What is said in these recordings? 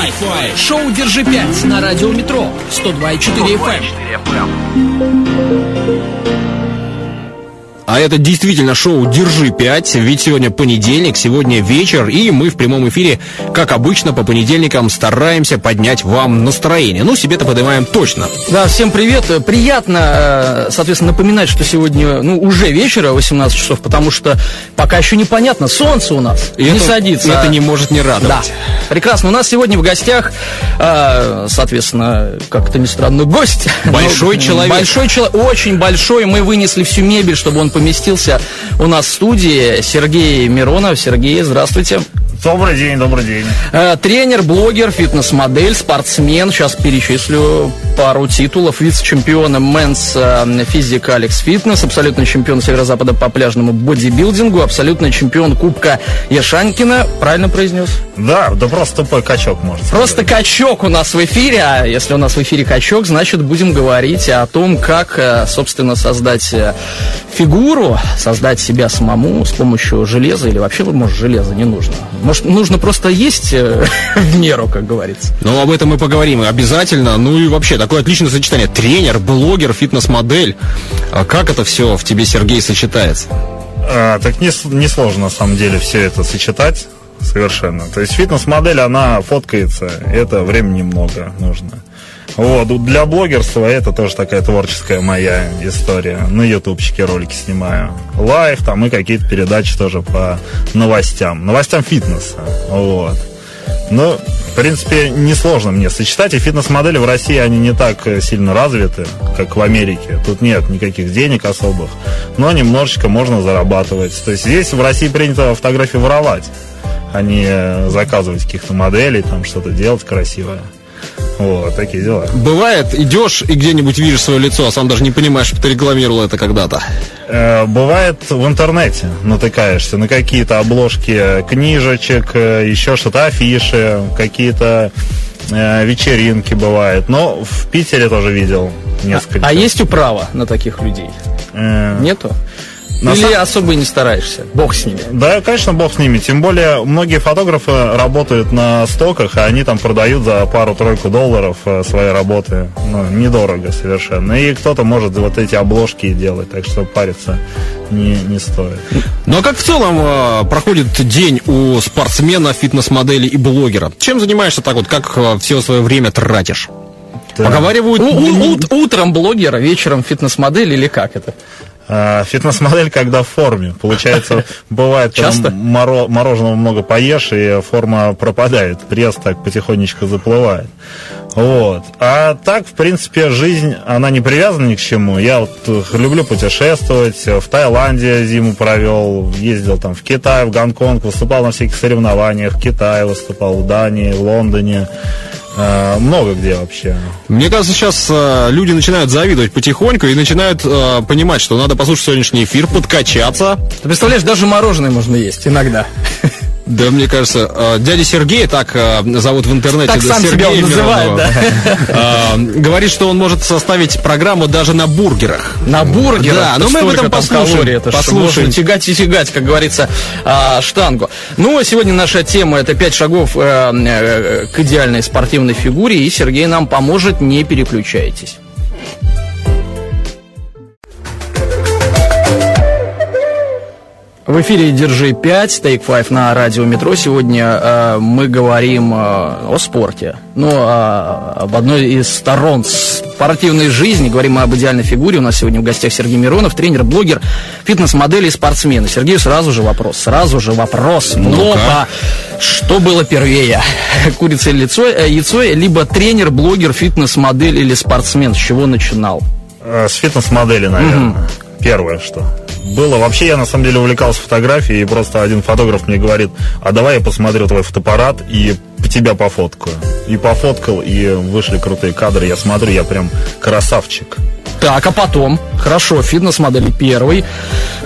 Wi-Fi. Шоу «Держи 5» на радио «Метро» 102,4 FM. А это действительно шоу «Держи 5», ведь сегодня понедельник, сегодня вечер, и мы в прямом эфире, как обычно, по понедельникам стараемся поднять вам настроение. Ну, себе-то поднимаем точно. Да, всем привет. Приятно, э, соответственно, напоминать, что сегодня, ну, уже вечера, 18 часов, потому что пока еще непонятно, солнце у нас и не это, садится. Это не может не радовать. Да. Прекрасно. У нас сегодня в гостях, э, соответственно, как-то не странно, гость. Большой человек. Большой человек, очень большой. Мы вынесли всю мебель, чтобы он поместился у нас в студии Сергей Миронов. Сергей, здравствуйте. Добрый день, добрый день. Э, тренер, блогер, фитнес-модель, спортсмен. Сейчас перечислю пару титулов. Вице-чемпиона Men's Physique Alex Fitness, абсолютный чемпион Северо-Запада по пляжному бодибилдингу, абсолютный чемпион Кубка Яшанькина. Правильно произнес? Да, да просто тупой качок, может Просто качок у нас в эфире. А если у нас в эфире качок, значит будем говорить о том, как, э, собственно, создать э, фигуру, создать себя самому с помощью железа или вообще, может, железа не нужно может, нужно просто есть э, в меру, как говорится. Ну, об этом мы поговорим обязательно. Ну и вообще, такое отличное сочетание. Тренер, блогер, фитнес-модель. А как это все в тебе, Сергей, сочетается? А, так не, не сложно, на самом деле, все это сочетать совершенно. То есть фитнес-модель, она фоткается, это времени много нужно. Вот, для блогерства это тоже такая творческая моя история. На ютубчике ролики снимаю. Лайв там и какие-то передачи тоже по новостям. Новостям фитнеса. Вот. Ну, в принципе, несложно мне сочетать. И фитнес-модели в России, они не так сильно развиты, как в Америке. Тут нет никаких денег особых. Но немножечко можно зарабатывать. То есть здесь в России принято фотографии воровать, а не заказывать каких-то моделей, там что-то делать красивое. Вот, такие дела. Бывает, идешь и где-нибудь видишь свое лицо, а сам даже не понимаешь, что ты рекламировал это когда-то. Э, бывает в интернете натыкаешься на какие-то обложки книжечек, э, еще что-то, афиши, какие-то э, вечеринки бывает. Но в Питере тоже видел несколько. А, а есть управа на таких людей? Э... Нету? На Или сам... особо не стараешься? Бог с ними. Да, конечно, бог с ними. Тем более, многие фотографы работают на стоках, а они там продают за пару-тройку долларов э, свои работы. Ну, недорого совершенно. И кто-то может вот эти обложки делать, так что париться не, не стоит. Ну а как в целом э, проходит день у спортсмена, фитнес-модели и блогера? Чем занимаешься так вот? Как э, все свое время тратишь? Да. Поговаривают... У, у, у, утром блогера, вечером фитнес-модель или как это? А, фитнес-модель, когда в форме. Получается, бывает, Часто? Моро, мороженого много поешь, и форма пропадает. Пресс так потихонечку заплывает. Вот. А так, в принципе, жизнь, она не привязана ни к чему. Я вот люблю путешествовать. В Таиланде зиму провел, ездил там в Китай, в Гонконг, выступал на всяких соревнованиях. В Китае выступал, в Дании, в Лондоне. Э, много где вообще. Мне кажется, сейчас э, люди начинают завидовать потихоньку и начинают э, понимать, что надо послушать сегодняшний эфир, подкачаться. Ты представляешь, даже мороженое можно есть иногда. Да, мне кажется, э, дядя Сергей, так э, зовут в интернете, так да, сам Сергей себя называет, да. Э, говорит, что он может составить программу даже на бургерах. На бургерах? Да, но мы об этом послушаем. Это послушаем. Тягать и тягать, как говорится, штангу. Ну, а сегодня наша тема это пять шагов к идеальной спортивной фигуре, и Сергей нам поможет, не переключайтесь. В эфире Держи 5, Take 5 на радио Метро. Сегодня э, мы говорим э, о спорте. Ну, э, об одной из сторон спортивной жизни. Говорим мы об идеальной фигуре. У нас сегодня в гостях Сергей Миронов, тренер, блогер, фитнес-модель и спортсмен. Сергею сразу же вопрос. Сразу же вопрос. Ну а что было первее? Курица или яйцо, э, яйцо, либо тренер, блогер, фитнес-модель или спортсмен? С чего начинал? Э, с фитнес-модели, наверное. Угу. Первое, что было. Вообще я на самом деле увлекался фотографией, и просто один фотограф мне говорит, а давай я посмотрю твой фотоаппарат и тебя пофоткаю. И пофоткал, и вышли крутые кадры. Я смотрю, я прям красавчик. Так, а потом, хорошо, фитнес-модель первый,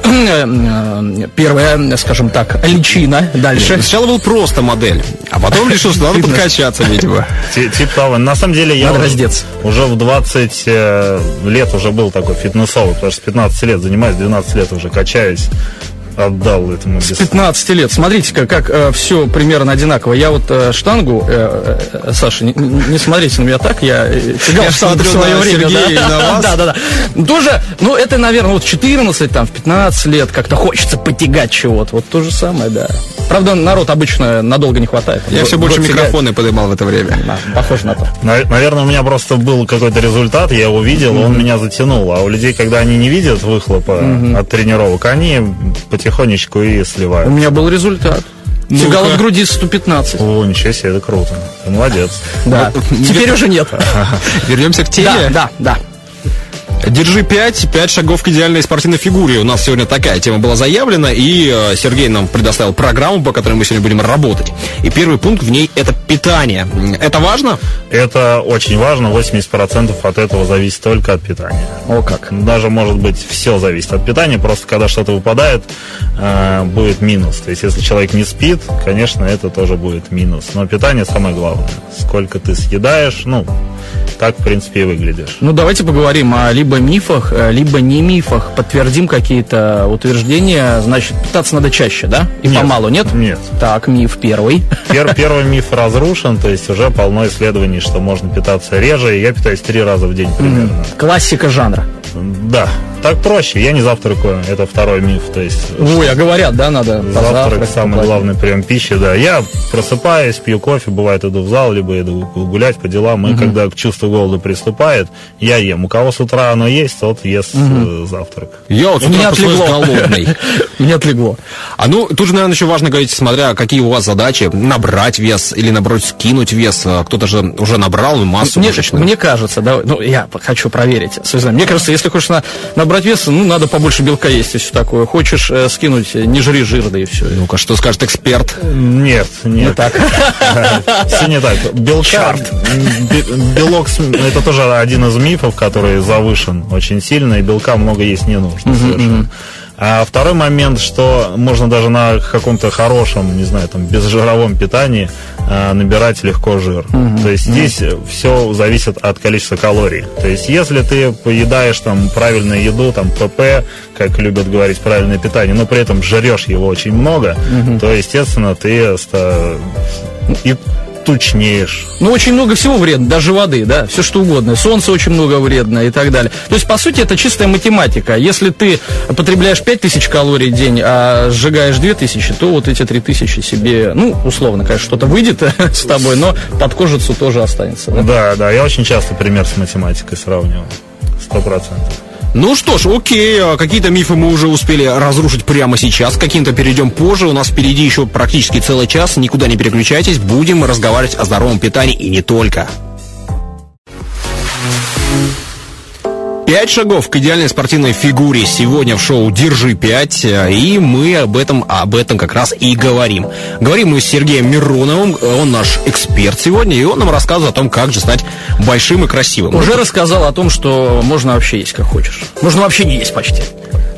первая, скажем так, личина, дальше. Сначала был просто модель, а потом решил, что надо подкачаться, видимо. Типа того. На самом деле я уже в 20 э, лет уже был такой фитнесовый, потому что с 15 лет занимаюсь, 12 лет уже качаюсь отдал этому С без... 15 лет. Смотрите-ка, как все примерно одинаково. Я вот э, штангу, э, э, Саша, не, не смотрите на меня так, я э, тягал Я штангу в свое на время. Сергея да. Да, да, да. Тоже, ну, это, наверное, вот 14, там, в 15 лет как-то хочется потягать чего-то. Вот то же самое, да. Правда, народ обычно надолго не хватает. Я все больше микрофоны поднимал в это время. Да, похоже на то. На- Наверное, у меня просто был какой-то результат, я его видел, он меня затянул. А у людей, когда они не видят выхлопа от тренировок, они потихонечку и У сливают. меня был результат. Ну-ка. Тягал от груди 115. О, ничего себе, это круто. Ты молодец. Да. Теперь уже нет. Вернемся к теме. Да, да, да. Держи 5, 5 шагов к идеальной спортивной фигуре. У нас сегодня такая тема была заявлена, и э, Сергей нам предоставил программу, по которой мы сегодня будем работать. И первый пункт в ней это питание. Это важно? Это очень важно, 80% от этого зависит только от питания. О, как. Даже, может быть, все зависит от питания, просто когда что-то выпадает, э, будет минус. То есть, если человек не спит, конечно, это тоже будет минус. Но питание самое главное. Сколько ты съедаешь, ну, так, в принципе, и выглядишь. Ну, давайте поговорим о либо мифах, э, либо не мифах. Подтвердим какие-то утверждения. Значит, питаться надо чаще, да? И Нет. помалу, нет? Нет. Так, миф первый. Пер- первый миф разрушен, то есть уже полно исследований, что можно питаться реже. и Я питаюсь три раза в день примерно. Классика жанра. Да, так проще. Я не завтракаю, это второй миф. То есть Ой, а говорят, да, надо завтрак самый главный прием пищи, да. Я просыпаюсь, пью кофе, бывает иду в зал, либо иду гулять по делам. И когда чувство голода приступает, я ем. У кого с утра оно есть, тот ест э, завтрак. Я вот с У меня утра голодный. Мне отлегло. А ну, тут же, наверное, еще важно говорить, смотря какие у вас задачи, набрать вес или, наоборот, скинуть вес. А Кто-то же уже набрал массу Мне, мышечную. мне кажется, да, ну, я хочу проверить. Мне кажется, если хочешь на- набрать вес, ну, надо побольше белка есть и все такое. Хочешь э, скинуть, э, не жри жир, да и все. Ну-ка, что скажет эксперт? Нет, нет. Не так. Все не так. Белка, бе- белок, это тоже один из мифов, который завышен очень сильно, и белка много есть не нужно совершенно. А второй момент, что можно даже на каком-то хорошем, не знаю, там, безжировом питании а, набирать легко жир. То есть здесь все зависит от количества калорий. То есть если ты поедаешь там правильную еду, там ПП, как любят говорить, правильное питание, но при этом жрешь его очень много, то, естественно, ты и тучнеешь. Ну, очень много всего вредно, даже воды, да, все что угодно. Солнце очень много вредно и так далее. То есть, по сути, это чистая математика. Если ты потребляешь 5000 калорий в день, а сжигаешь 2000, то вот эти 3000 себе, ну, условно, конечно, что-то выйдет с тобой, но под кожицу тоже останется. да? Да, да, я очень часто пример с математикой сравнивал. Сто процентов. Ну что ж, окей, а какие-то мифы мы уже успели разрушить прямо сейчас, каким-то перейдем позже. У нас впереди еще практически целый час, никуда не переключайтесь, будем разговаривать о здоровом питании и не только. Пять шагов к идеальной спортивной фигуре сегодня в шоу «Держи пять», и мы об этом, об этом как раз и говорим. Говорим мы с Сергеем Мироновым, он наш эксперт сегодня, и он нам рассказывает о том, как же стать большим и красивым. Уже рассказал о том, что можно вообще есть как хочешь. Можно вообще не есть почти.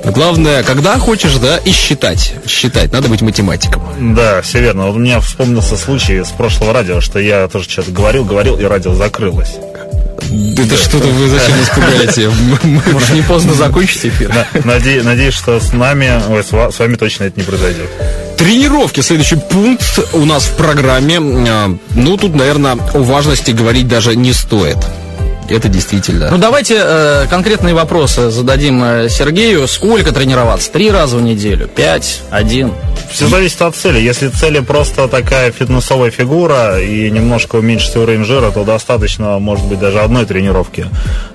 Главное, когда хочешь, да, и считать. Считать, надо быть математиком. Да, все верно. Вот у меня вспомнился случай с прошлого радио, что я тоже что-то говорил, говорил, и радио закрылось. Это что-то вы зачем нас пугаете? Может, не поздно закончить эфир? На- наде- Надеюсь, что с нами, с вами точно это не произойдет. Тренировки, следующий пункт у нас в программе. А, Ну, тут, наверное, о важности говорить даже не стоит. Это действительно. Ну, давайте э, конкретные вопросы зададим э, Сергею. Сколько тренироваться? Три раза в неделю? Пять? Один? Все зависит от цели. Если цели просто такая фитнесовая фигура и немножко уменьшить уровень жира, то достаточно, может быть, даже одной тренировки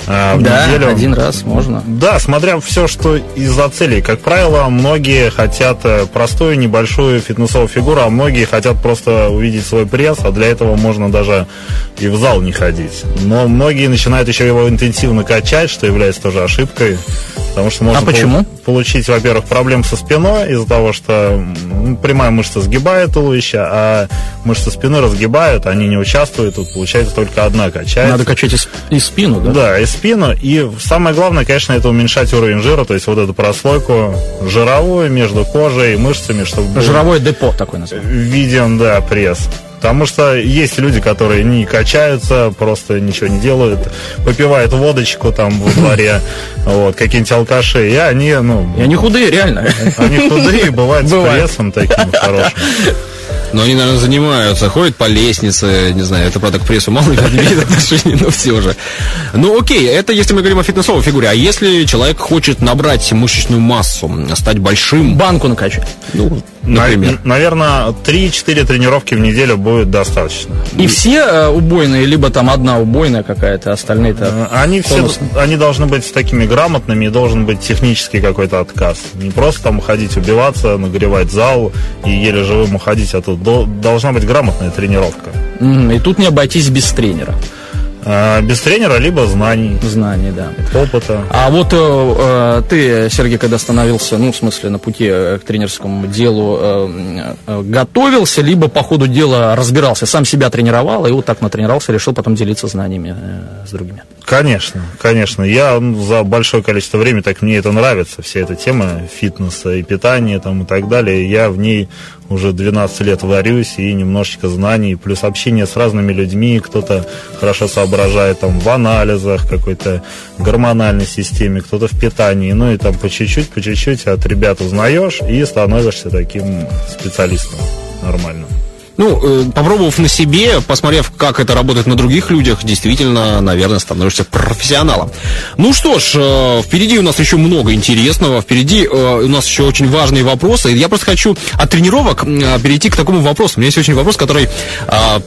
а, в да, неделю. один раз можно. Да, смотря все, что из-за целей. Как правило, многие хотят э, простую, небольшую фитнесовую фигуру, а многие хотят просто увидеть свой пресс, а для этого можно даже и в зал не ходить. Но многие начинают еще его интенсивно качать, что является тоже ошибкой. Потому что можно А почему? пол- получить, во-первых, проблем со спиной из-за того, что м, прямая мышца сгибает туловище, а мышцы спины разгибают, они не участвуют, тут получается только одна качается. Надо качать и, и спину, да? Да, и спину. И самое главное, конечно, это уменьшать уровень жира, то есть вот эту прослойку жировую между кожей и мышцами, чтобы Жировое депо такое называется. виден, да, пресс. Потому что есть люди, которые не качаются, просто ничего не делают, попивают водочку там во дворе, вот, какие-нибудь алкаши, и они, ну... И они худые, реально. Они худые, бывают с прессом таким хорошим. Но они, наверное, занимаются, ходят по лестнице, не знаю, это, правда, к прессу мало имеет отношения, но все же. Ну, окей, это если мы говорим о фитнесовой фигуре. А если человек хочет набрать мышечную массу, стать большим... Банку накачать. Ну, например. Наверное, 3-4 тренировки в неделю будет достаточно. И все э, убойные, либо там одна убойная какая-то, остальные-то... Э, они все, они должны быть такими грамотными, и должен быть технический какой-то отказ. Не просто там ходить убиваться, нагревать зал и еле живым уходить, а тут должна быть грамотная тренировка. И тут не обойтись без тренера. А, без тренера, либо знаний. Знаний, да. Опыта. А вот э, ты, Сергей, когда становился, ну, в смысле, на пути э, к тренерскому делу, э, э, готовился, либо по ходу дела разбирался, сам себя тренировал, и вот так натренировался, решил потом делиться знаниями э, с другими? Конечно, конечно. Я ну, за большое количество времени, так мне это нравится, вся эта тема фитнеса и питания там, и так далее. Я в ней уже 12 лет варюсь и немножечко знаний, плюс общение с разными людьми, кто-то хорошо соображает там в анализах, какой-то гормональной системе, кто-то в питании, ну и там по чуть-чуть, по чуть-чуть от ребят узнаешь и становишься таким специалистом нормальным. Ну, э, попробовав на себе, посмотрев, как это работает на других людях, действительно, наверное, становишься профессионалом. Ну что ж, э, впереди у нас еще много интересного, впереди э, у нас еще очень важные вопросы. Я просто хочу от тренировок перейти к такому вопросу. У меня есть очень вопрос, который,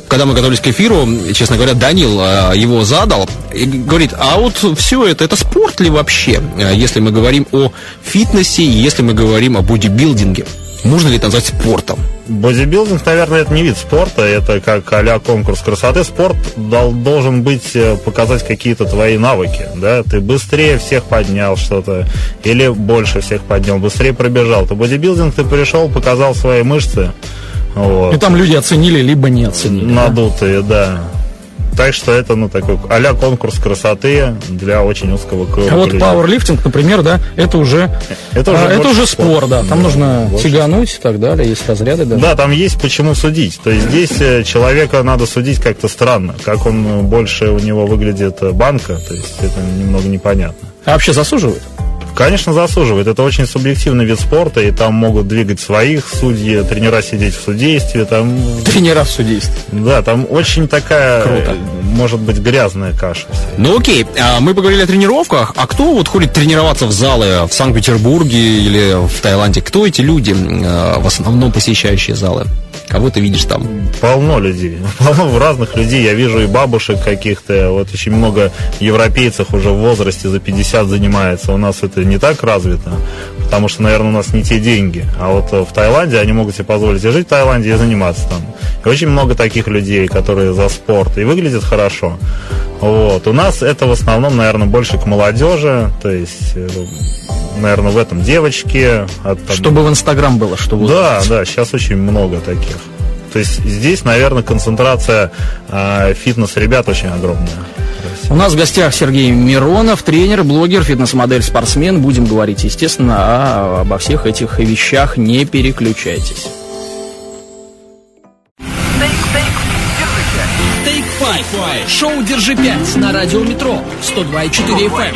когда мы готовились к эфиру, честно говоря, Данил его задал и говорит, а вот все это, это спорт ли вообще, если мы говорим о фитнесе, если мы говорим о бодибилдинге? Можно ли это назвать спортом? Бодибилдинг, наверное, это не вид спорта, это как а конкурс красоты. Спорт должен быть, э, показать какие-то твои навыки, да, ты быстрее всех поднял что-то, или больше всех поднял, быстрее пробежал. То бодибилдинг ты пришел, показал свои мышцы, вот. И там люди оценили, либо не оценили. Надутые, да. Так что это, ну, такой а конкурс красоты для очень узкого круга. А вот людей. пауэрлифтинг, например, да, это уже, это уже, а, это уже спор, да. Там да, нужно тягануть и так далее, есть разряды даже. Да, там есть почему судить. То есть здесь э, человека надо судить как-то странно. Как он э, больше у него выглядит э, банка, то есть это немного непонятно. А вообще засуживают? Конечно, заслуживает. Это очень субъективный вид спорта, и там могут двигать своих судьи, тренера сидеть в судействе. Там... Тренера в судействе. Да, там очень такая, Круто. может быть, грязная каша. Ну окей, а мы поговорили о тренировках. А кто вот ходит тренироваться в залы в Санкт-Петербурге или в Таиланде? Кто эти люди, а, в основном посещающие залы? Кого ты видишь там? Полно людей. Полно разных людей. Я вижу и бабушек каких-то. Вот очень много европейцев уже в возрасте за 50 занимается. У нас это не так развито, потому что, наверное, у нас не те деньги. А вот в Таиланде они могут себе позволить жить в Таиланде и заниматься там. И очень много таких людей, которые за спорт и выглядят хорошо. Вот. У нас это в основном, наверное, больше к молодежи, то есть, э, наверное, в этом девочки. От, там... Чтобы в Инстаграм было, чтобы... Да, да, сейчас очень много таких. То есть здесь, наверное, концентрация э, фитнес-ребят очень огромная. У нас в гостях Сергей Миронов, тренер, блогер, фитнес-модель, спортсмен. Будем говорить, естественно, о, обо всех этих вещах. Не переключайтесь. Five. Шоу «Держи 5» на радио «Метро» 102,4 FM.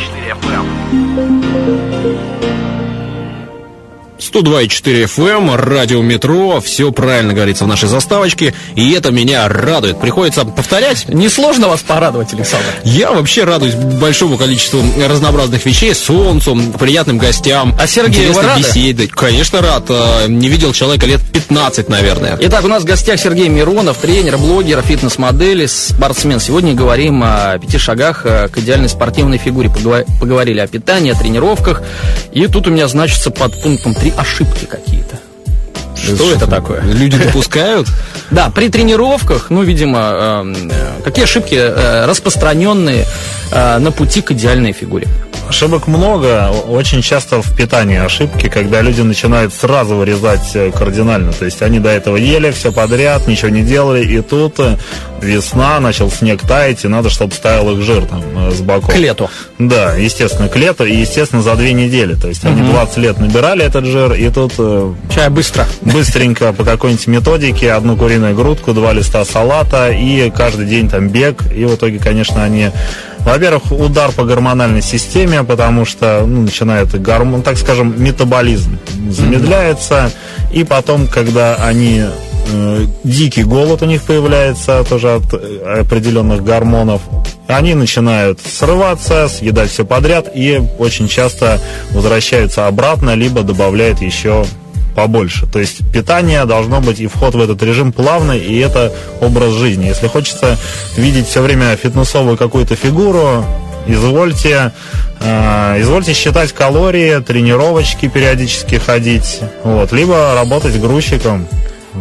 102,4 FM, радио Метро, все правильно говорится в нашей заставочке, и это меня радует. Приходится повторять. Несложно вас порадовать, Александр? Я вообще радуюсь большому количеству разнообразных вещей, солнцу, приятным гостям. А Сергей, вы рады? беседы. Конечно, рад. А, не видел человека лет 15, наверное. Итак, у нас в гостях Сергей Миронов, тренер, блогер, фитнес-модель, спортсмен. Сегодня говорим о пяти шагах э, к идеальной спортивной фигуре. Поговорили о питании, о тренировках. И тут у меня значится под пунктом 3 ошибки какие-то. Что, это такое? Люди допускают? Да, при тренировках, ну, видимо, эм, какие ошибки э, распространенные э, на пути к идеальной фигуре? Ошибок много. Очень часто в питании ошибки, когда люди начинают сразу вырезать э, кардинально. То есть они до этого ели все подряд, ничего не делали, и тут э, весна, начал снег таять, и надо, чтобы ставил их жир там э, с боков. К лету. Да, естественно, к лету, и, естественно, за две недели. То есть они 20 лет набирали этот жир, и тут Чай быстро. быстренько по какой-нибудь методике одну куриную грудку, два листа салата, и каждый день там бег, и в итоге, конечно, они во-первых, удар по гормональной системе, потому что ну, начинает гормон, так скажем, метаболизм замедляется, и потом, когда они э, дикий голод у них появляется тоже от э, определенных гормонов, они начинают срываться, съедать все подряд и очень часто возвращаются обратно, либо добавляют еще побольше. То есть питание должно быть и вход в этот режим плавный, и это образ жизни. Если хочется видеть все время фитнесовую какую-то фигуру, извольте, э, извольте считать калории, тренировочки периодически ходить, вот, либо работать грузчиком.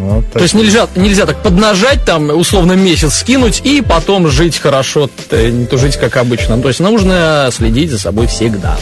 Вот То есть нельзя, нельзя так поднажать, там, условно, месяц скинуть и потом жить хорошо, т- не то жить как обычно. То есть нужно следить за собой всегда.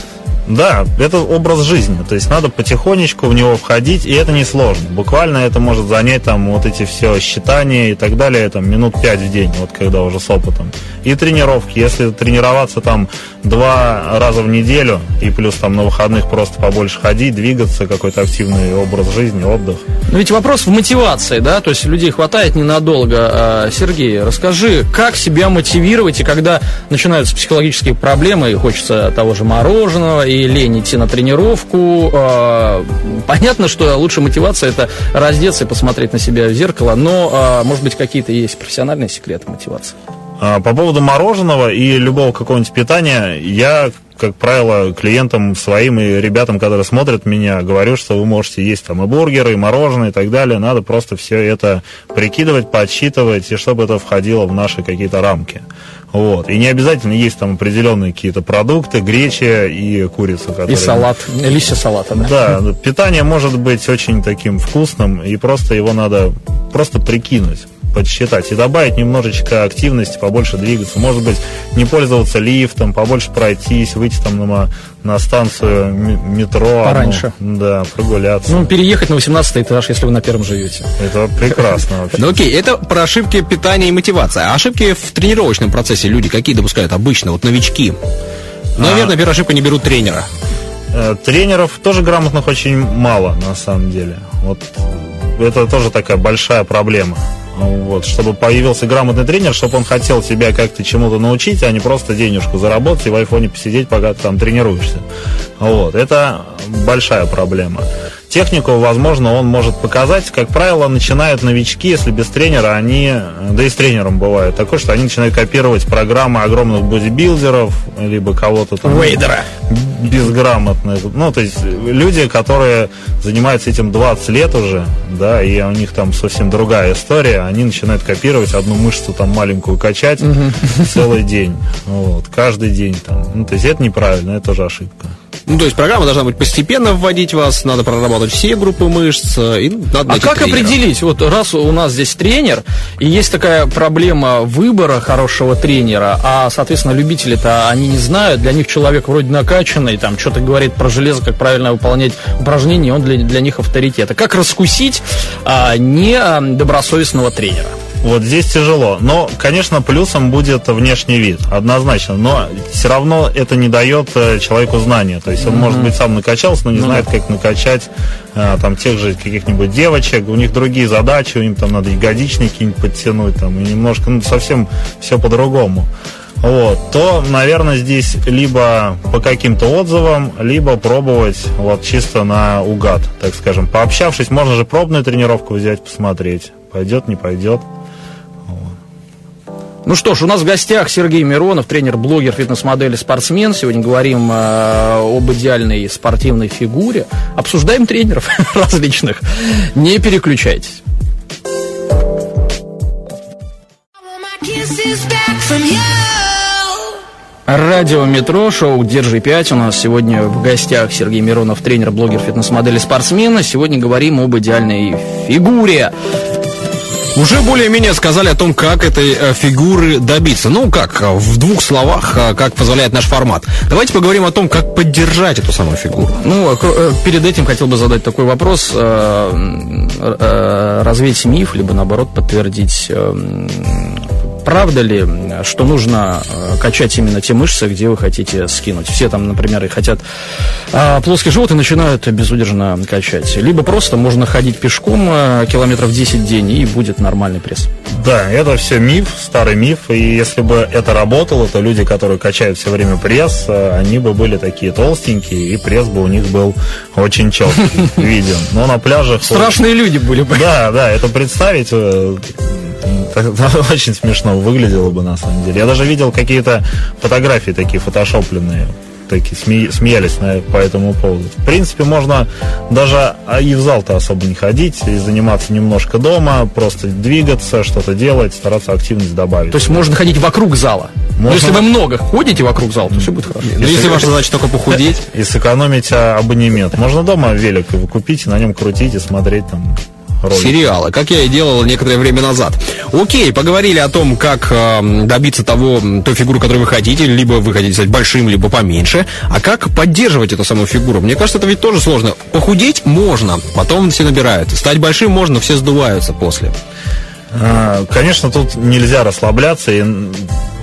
Да, это образ жизни. То есть надо потихонечку в него входить, и это несложно. Буквально это может занять там вот эти все считания и так далее, там минут пять в день, вот когда уже с опытом. И тренировки. Если тренироваться там два раза в неделю, и плюс там на выходных просто побольше ходить, двигаться, какой-то активный образ жизни, отдых. Но ведь вопрос в мотивации, да, то есть людей хватает ненадолго. А, Сергей, расскажи, как себя мотивировать, и когда начинаются психологические проблемы, и хочется того же мороженого, и лень идти на тренировку. а, Понятно, что лучшая мотивация это раздеться и посмотреть на себя в зеркало, но, а, может быть, какие-то есть профессиональные секреты мотивации. А, По поводу мороженого и любого какого-нибудь питания, я, как правило, клиентам своим и ребятам, которые смотрят меня, говорю, что вы можете есть там и бургеры, и мороженое, и так далее. Надо просто все это прикидывать, подсчитывать, и чтобы это входило в наши какие-то рамки. Вот. И не обязательно есть там определенные какие-то продукты, греча и курица. И которые- салат, листья салата, да. да, питание может быть очень таким вкусным, и просто его надо просто прикинуть подсчитать и добавить немножечко активности, побольше двигаться. Может быть, не пользоваться лифтом, побольше пройтись, выйти там на, на станцию метро. Пораньше. ну, да, прогуляться. Ну, переехать на 18 этаж, если вы на первом живете. Это прекрасно вообще. Ну окей, это про ошибки питания и мотивации. А ошибки в тренировочном процессе люди какие допускают обычно, вот новички? Ну, Наверное, первая ошибка не берут тренера. Э, Тренеров тоже грамотных очень мало, на самом деле. Вот это тоже такая большая проблема. Вот, чтобы появился грамотный тренер, чтобы он хотел тебя как-то чему-то научить, а не просто денежку заработать и в айфоне посидеть, пока ты там тренируешься. Вот, это большая проблема. Технику, возможно, он может показать. Как правило, начинают новички, если без тренера, они, да и с тренером бывает такое, что они начинают копировать программы огромных бодибилдеров, либо кого-то там Вейдера. безграмотных. Ну, то есть люди, которые занимаются этим 20 лет уже, да, и у них там совсем другая история, они начинают копировать одну мышцу там маленькую качать целый день. Вот, каждый день там. Ну, то есть это неправильно, это тоже ошибка. Ну, то есть программа должна быть постепенно вводить вас, надо проработать все группы мышц, э, и надо А как тренера. определить, вот раз у нас здесь тренер, и есть такая проблема выбора хорошего тренера, а, соответственно, любители-то они не знают, для них человек вроде накачанный, там что-то говорит про железо, как правильно выполнять упражнения, он для, для них авторитет. А как раскусить а, недобросовестного тренера? Вот здесь тяжело. Но, конечно, плюсом будет внешний вид, однозначно. Но все равно это не дает э, человеку знания. То есть он, может быть, сам накачался, но не Ну знает, как накачать э, там тех же каких-нибудь девочек. У них другие задачи, им там надо ягодичники какие-нибудь подтянуть, там, и немножко, ну, совсем все по-другому. Вот, то, наверное, здесь либо по каким-то отзывам, либо пробовать вот чисто на угад, так скажем. Пообщавшись, можно же пробную тренировку взять, посмотреть. Пойдет, не пойдет. Ну что ж, у нас в гостях Сергей Миронов, тренер, блогер, фитнес-модель спортсмен. Сегодня говорим э, об идеальной спортивной фигуре. Обсуждаем тренеров различных. Не переключайтесь. Радио Метро, шоу «Держи 5». У нас сегодня в гостях Сергей Миронов, тренер, блогер, фитнес-модель и спортсмен. Сегодня говорим об идеальной фигуре. Уже более-менее сказали о том, как этой э, фигуры добиться. Ну, как, э, в двух словах, э, как позволяет наш формат. Давайте поговорим о том, как поддержать эту самую фигуру. Ну, перед этим хотел бы задать такой вопрос. Развеять миф, либо наоборот подтвердить э, правда ли, что нужно э, качать именно те мышцы, где вы хотите скинуть? Все там, например, и хотят а, плоский живот и начинают безудержно качать. Либо просто можно ходить пешком э, километров 10 в день и будет нормальный пресс. Да, это все миф, старый миф, и если бы это работало, то люди, которые качают все время пресс, э, они бы были такие толстенькие, и пресс бы у них был очень четкий, виден. Но на пляжах... Страшные люди были бы. Да, да, это представить так- очень смешно выглядело бы на самом деле. Я даже видел какие-то фотографии такие фотошопленные, такие сме- смеялись на- по этому поводу. В принципе, можно даже а, и в зал-то особо не ходить, и заниматься немножко дома, просто двигаться, что-то делать, стараться активность добавить. То есть можно ходить вокруг зала. Но Можно. если вы много ходите вокруг зала, то все будет хорошо. Ну, если ваша задача только похудеть, и сэкономить а, абонемент. Можно дома велик купить, и на нем крутить и смотреть там ролики. сериалы, как я и делал некоторое время назад. Окей, поговорили о том, как э, добиться того, той фигуры, которую вы хотите, либо вы хотите стать большим, либо поменьше. А как поддерживать эту самую фигуру? Мне кажется, это ведь тоже сложно. Похудеть можно, потом все набирают. Стать большим можно, все сдуваются после. А, Конечно, тут нельзя расслабляться, и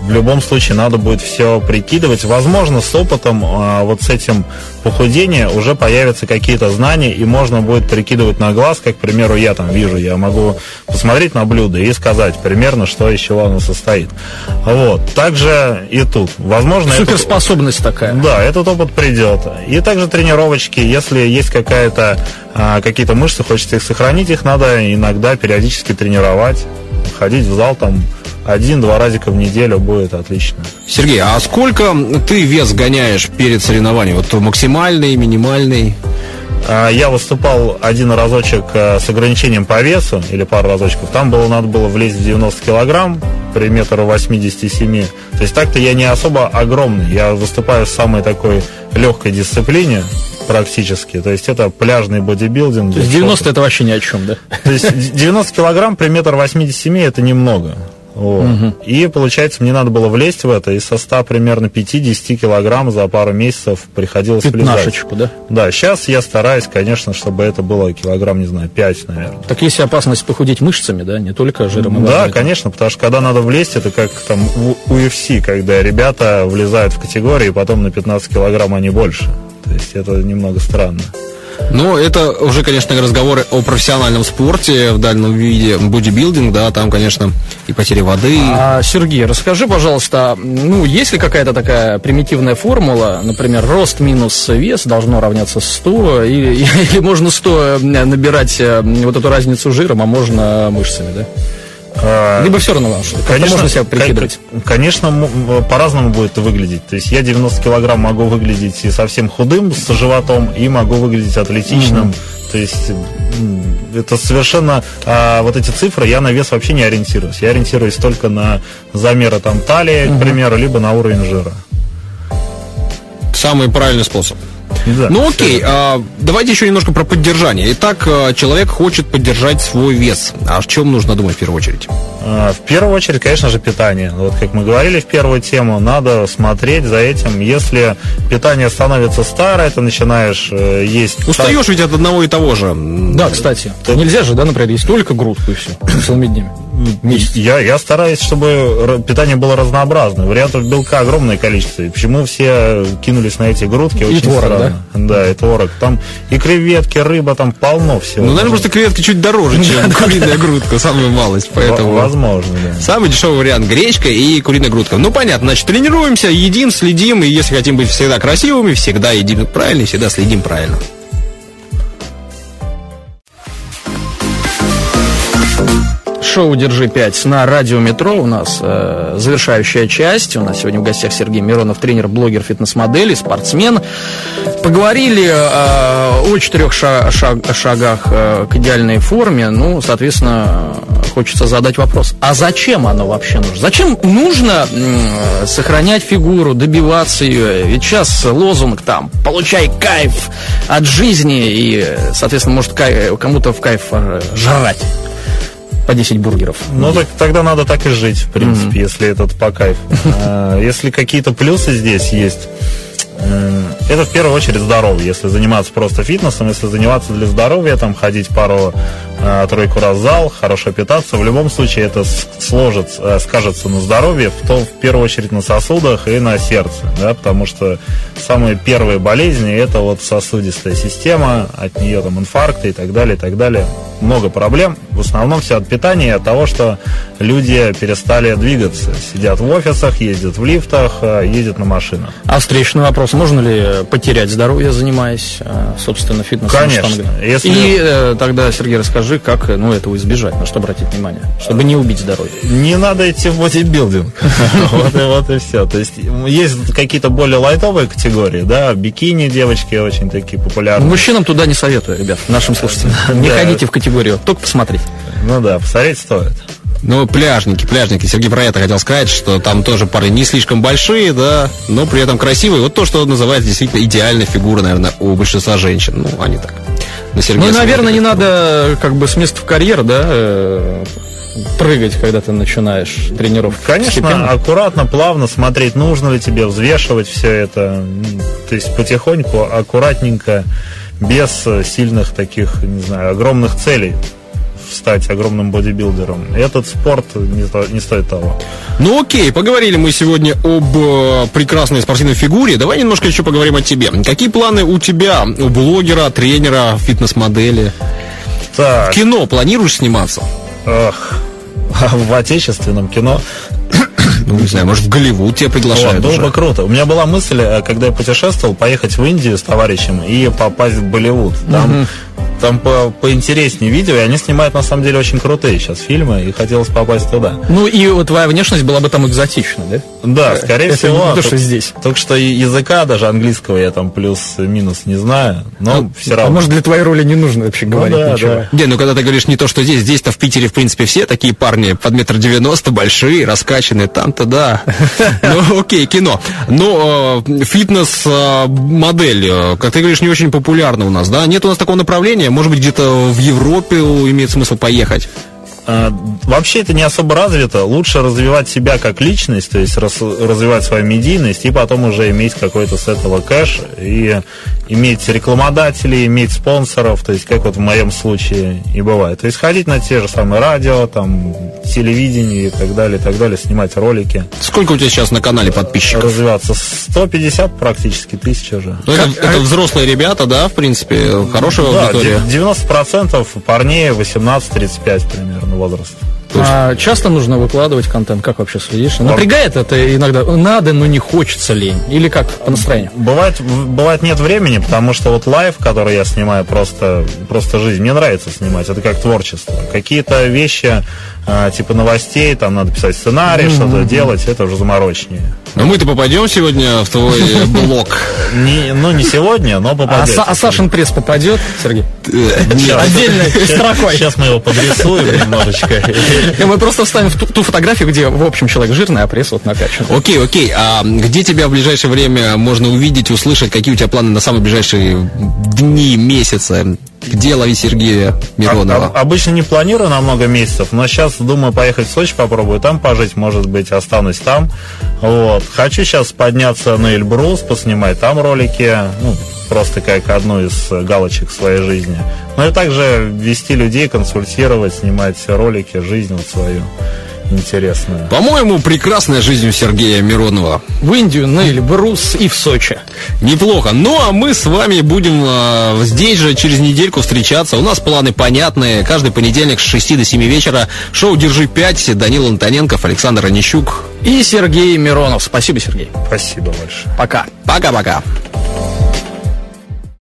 в любом случае надо будет все прикидывать. Возможно, с опытом, а, вот с этим похудением уже появятся какие-то знания, и можно будет прикидывать на глаз, как, к примеру, я там вижу, я могу посмотреть на блюдо и сказать примерно, что из чего оно состоит. Вот. Также и тут. Возможно, Суперспособность такая. да, этот опыт придет. И также тренировочки, если есть какая-то а, какие-то мышцы, хочется их сохранить, их надо иногда периодически тренировать, ходить в зал там один-два разика в неделю будет отлично. Сергей, а сколько ты вес гоняешь перед соревнованием? Вот максимальный, минимальный? А, Я выступал один разочек а, с ограничением по весу, или пару разочков. Там было, надо было влезть в 90 килограмм при метр 87. То есть так-то я не особо огромный. Я выступаю в самой такой легкой дисциплине практически. То есть это пляжный бодибилдинг. То есть 90 это вообще ни о чем, да? То есть 90 килограмм при метр 87 это немного. Вот. И получается, мне надо было влезть в это, и со 100 примерно 5-10 килограмм за пару месяцев приходилось влезать. Пятнашечку, да? Да, сейчас я стараюсь, конечно, чтобы это было килограмм, не знаю, 5, наверное. Так есть опасность похудеть мышцами, да, не только жиром Да, водой. конечно, потому что когда надо влезть, это как там у UFC, когда ребята влезают в категории, и потом на 15 килограмм они больше. То есть это немного странно. Ну, это уже, конечно, разговоры о профессиональном спорте в дальнем виде, бодибилдинг, да, там, конечно, и потеря воды. А, Сергей, расскажи, пожалуйста, ну, есть ли какая-то такая примитивная формула, например, рост минус вес должно равняться 100, или, или можно 100 набирать э, вот эту разницу жиром, а можно мышцами, да? А, Либо все равно, как-то можно себя прикидывать. кон- Конечно, по-разному будет выглядеть. То есть я 90 килограмм могу выглядеть и совсем худым с животом, и могу выглядеть атлетичным. То есть это совершенно а, вот эти цифры я на вес вообще не ориентируюсь. Я ориентируюсь только на замеры там талии, к примеру, либо на уровень жира. Самый правильный способ. Да, Ну окей, а, давайте еще немножко про поддержание. Итак, а, человек хочет поддержать свой вес. А о чем нужно думать в первую очередь? А, В первую очередь, конечно же, питание. Вот как мы говорили в первую тему, надо смотреть за этим. Если питание становится старое, ты начинаешь э, есть... Устаешь ведь от одного и того же. Да, кстати. Нельзя же, да, например, есть только грудку и все, целыми днями. Я, я стараюсь, чтобы питание было разнообразное. Вариантов белка огромное количество. И почему все кинулись на эти грудки? Очень творог, странно. Да? и творог. Там и креветки, рыба, там полно всего. Ну, наверное, просто креветки чуть дороже, чем куриная грудка, самую малость. Поэтому Возможно, да. самый дешевый вариант гречка и куриная грудка. Ну, понятно, значит, тренируемся, едим, следим, и если хотим быть всегда красивыми, всегда едим правильно и всегда следим правильно. Шоу «Держи 5» на радио «Метро». У нас э, завершающая часть. У нас сегодня в гостях Сергей Миронов, тренер, блогер, фитнес-модель, спортсмен. Поговорили э, о четырех ша- шаг- шагах э, к идеальной форме. Ну, соответственно, э, хочется задать вопрос. А зачем оно вообще нужно? Зачем нужно м, сохранять фигуру, добиваться ее? Ведь сейчас лозунг там «Получай кайф от жизни» и, э, соответственно, может кай- кому-то в кайф э, жрать. По 10 бургеров. Ну, так, тогда надо так и жить, в принципе, если этот по кайфу. А, Если какие-то плюсы здесь есть, это в первую очередь здоровье. Если заниматься просто фитнесом, если заниматься для здоровья, там ходить пару э, раз в зал, хорошо питаться, в любом случае это с- сложится, э, скажется на здоровье, в, то, в первую очередь на сосудах и на сердце, да, потому что самые первые болезни это вот сосудистая система, от нее там инфаркты и так далее, и так далее. Много проблем. В основном все от питания и от того, что люди перестали двигаться. Сидят в офисах, ездят в лифтах, э, ездят на машинах. А встречный вопрос, можно ли потерять здоровье, занимаясь, э, собственно, фитнесом? Конечно. Если- И э, тогда, Сергей, расскажи, как э, ну, этого избежать, на что обратить внимание, чтобы не убить здоровье. Не надо идти в бодибилдинг. Вот и вот и все. То есть есть какие-то более лайтовые категории, да, бикини девочки очень такие популярные. Мужчинам туда не советую, ребят, нашим слушателям. Не ходите в категорию, только посмотреть. Ну да, посмотреть стоит. Ну, пляжники, пляжники. Сергей про это хотел сказать, что там тоже парни не слишком большие, да, но при этом красивые. Вот то, что называется действительно идеальная фигура, наверное, у большинства женщин. Ну, они так. На Сергея Ну, наверное, не надо как бы с места в карьер, да, э, прыгать, когда ты начинаешь тренировку. Конечно, Постепенно. аккуратно, плавно смотреть, нужно ли тебе взвешивать все это. То есть потихоньку, аккуратненько, без сильных таких, не знаю, огромных целей стать огромным бодибилдером. Этот спорт не, не стоит того. Ну окей, поговорили мы сегодня об э, прекрасной спортивной фигуре. Давай немножко еще поговорим о тебе. Какие планы у тебя, у блогера, тренера, фитнес-модели? Так, В кино планируешь сниматься? эх, в отечественном кино Ну, не знаю, может, в Голливуд тебя Вот, приглашают было уже? бы круто. У меня была мысль, э, когда я путешествовал, поехать в Индию с товарищем и попасть в Болливуд. Там, там по- поинтереснее видео, и они снимают на самом деле очень крутые сейчас фильмы, и хотелось попасть туда. Ну, и вот твоя внешность была бы там экзотична, да? Да, скорее Это всего. не то, тол- что здесь. Только что языка, даже английского я там плюс-минус не знаю, но все А равно. может, для твоей роли не нужно вообще говорить да, ничего. да. Не, ну когда ты говоришь не то, что здесь, здесь-то в Питере, в принципе, все такие парни под метр девяносто, большие, раскачанные, там-то да. Ну, окей, кино. Ну, э, фитнес-модель, э, как ты говоришь, не очень популярна у нас, да? Нет у нас такого направления? Может быть, где-то в Европе имеет смысл поехать? А, Вообще это не особо развито. Лучше развивать себя как личность, то есть развивать свою медийность, и потом уже иметь какой-то с этого кэш, и иметь рекламодателей, иметь спонсоров, то есть как вот в моем случае и бывает. То есть ходить на те же самые радио, там, телевидение и так далее, и так далее, снимать ролики, Сколько у тебя сейчас на канале подписчиков? развиваться. 150 практически тысяч уже. Ну, это, это взрослые ребята, да, в принципе, хорошая Да, аудитория. де- 90% парней 18-35 примерно возраст. А часто нужно выкладывать контент? Как вообще следишь? Напрягает это иногда? Надо, но не хочется лень. Или как по настроению? Бывает, бывает нет времени, потому что вот life, который я снимаю, просто, просто жизнь. Мне нравится снимать, это как творчество. Какие-то вещи, а, типа новостей, там надо писать сценарий, что-то делать, это уже заморочнее. Но мы-то попадем сегодня в твой э, блог. Не, ну, не сегодня, но А, попадете. Са- а Сашин пресс попадет, Сергей? Сейчас- Отдельной строкой. Сейчас мы его подрисуем немножечко. И мы просто вставим в ту, ту фотографию, где, в общем, человек жирный, а пресс вот накачан. Окей, окей. А где тебя в ближайшее время можно увидеть, услышать? Какие у тебя планы на самые ближайшие дни, месяцы? Где ловить Сергея Миронова? А- а- Обычно не планирую на много месяцев, но сейчас думаю поехать в Сочи, попробую там пожить, может быть, останусь там. Вот. Хочу сейчас подняться на Эльбрус, поснимать там ролики, ну, просто как одну из галочек своей жизни. Ну и также вести людей, консультировать, снимать ролики, жизнь вот свою интересную. По-моему, прекрасная жизнь у Сергея Миронова. В Индию, на Эльбрус и в Сочи. Неплохо. Ну, а мы с вами будем э, здесь же через недельку встречаться. У нас планы понятные. Каждый понедельник с 6 до 7 вечера шоу «Держи 5». Данил Антоненков, Александр Онищук. И Сергей Миронов. Спасибо, Сергей. Спасибо большое. Пока. Пока-пока.